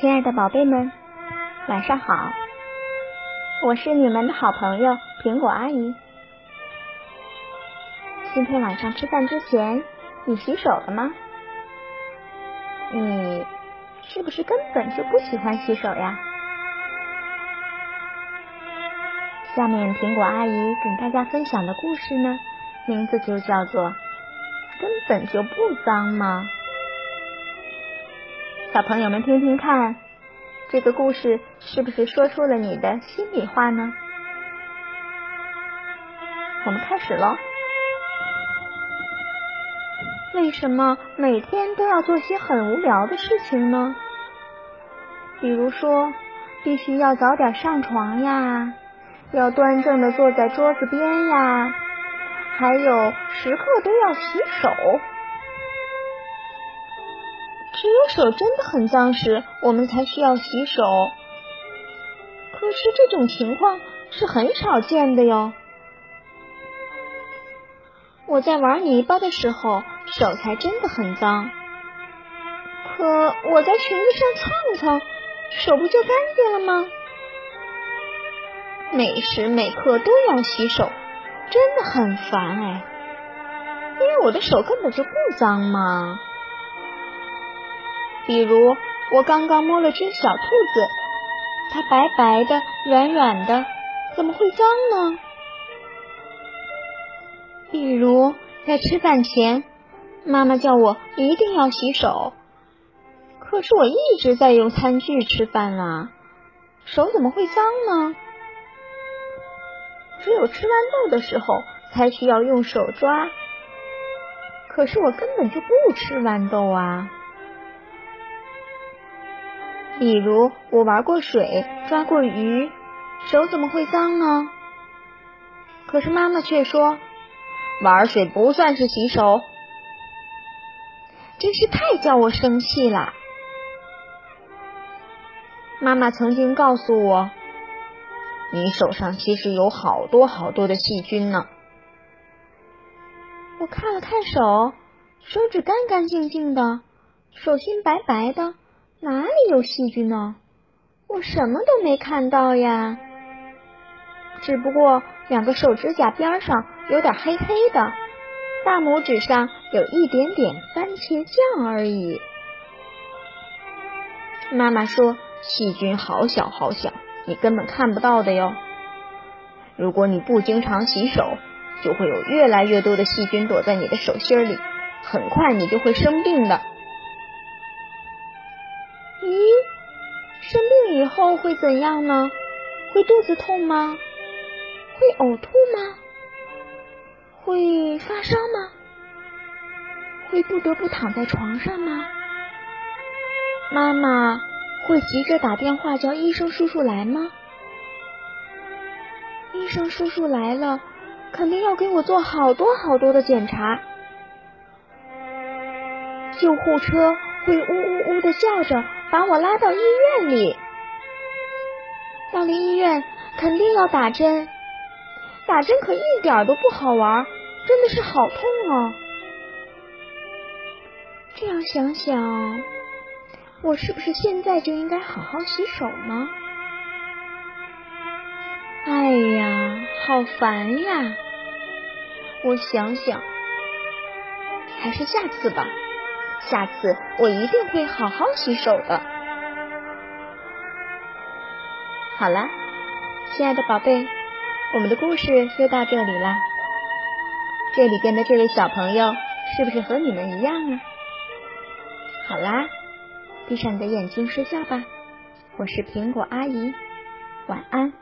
亲爱的宝贝们，晚上好！我是你们的好朋友苹果阿姨。今天晚上吃饭之前，你洗手了吗？你是不是根本就不喜欢洗手呀？下面苹果阿姨跟大家分享的故事呢，名字就叫做《根本就不脏吗》。小朋友们听听看，这个故事是不是说出了你的心里话呢？我们开始喽。为什么每天都要做些很无聊的事情呢？比如说，必须要早点上床呀，要端正的坐在桌子边呀，还有时刻都要洗手。只有手真的很脏时，我们才需要洗手。可是这种情况是很少见的哟。我在玩泥巴的时候，手才真的很脏。可我在裙子上蹭蹭，手不就干净了吗？每时每刻都要洗手，真的很烦哎。因为我的手根本就不脏嘛。比如，我刚刚摸了只小兔子，它白白的、软软的，怎么会脏呢？比如，在吃饭前，妈妈叫我一定要洗手，可是我一直在用餐具吃饭啊，手怎么会脏呢？只有吃豌豆的时候才需要用手抓，可是我根本就不吃豌豆啊。比如我玩过水，抓过鱼，手怎么会脏呢？可是妈妈却说，玩水不算是洗手，真是太叫我生气了。妈妈曾经告诉我，你手上其实有好多好多的细菌呢。我看了看手，手指干干净净的，手心白白的。哪里有细菌呢？我什么都没看到呀，只不过两个手指甲边上有点黑黑的，大拇指上有一点点番茄酱而已。妈妈说细菌好小好小，你根本看不到的哟。如果你不经常洗手，就会有越来越多的细菌躲在你的手心里，很快你就会生病的。咦生病以后会怎样呢？会肚子痛吗？会呕吐吗？会发烧吗？会不得不躺在床上吗？妈妈会急着打电话叫医生叔叔来吗？医生叔叔来了，肯定要给我做好多好多的检查。救护车会呜呜呜的叫着。把我拉到医院里，到了医院肯定要打针，打针可一点都不好玩，真的是好痛哦。这样想想，我是不是现在就应该好好洗手呢？哎呀，好烦呀！我想想，还是下次吧。下次我一定会好好洗手的。好了，亲爱的宝贝，我们的故事就到这里啦。这里边的这位小朋友是不是和你们一样啊？好啦，闭上你的眼睛睡觉吧。我是苹果阿姨，晚安。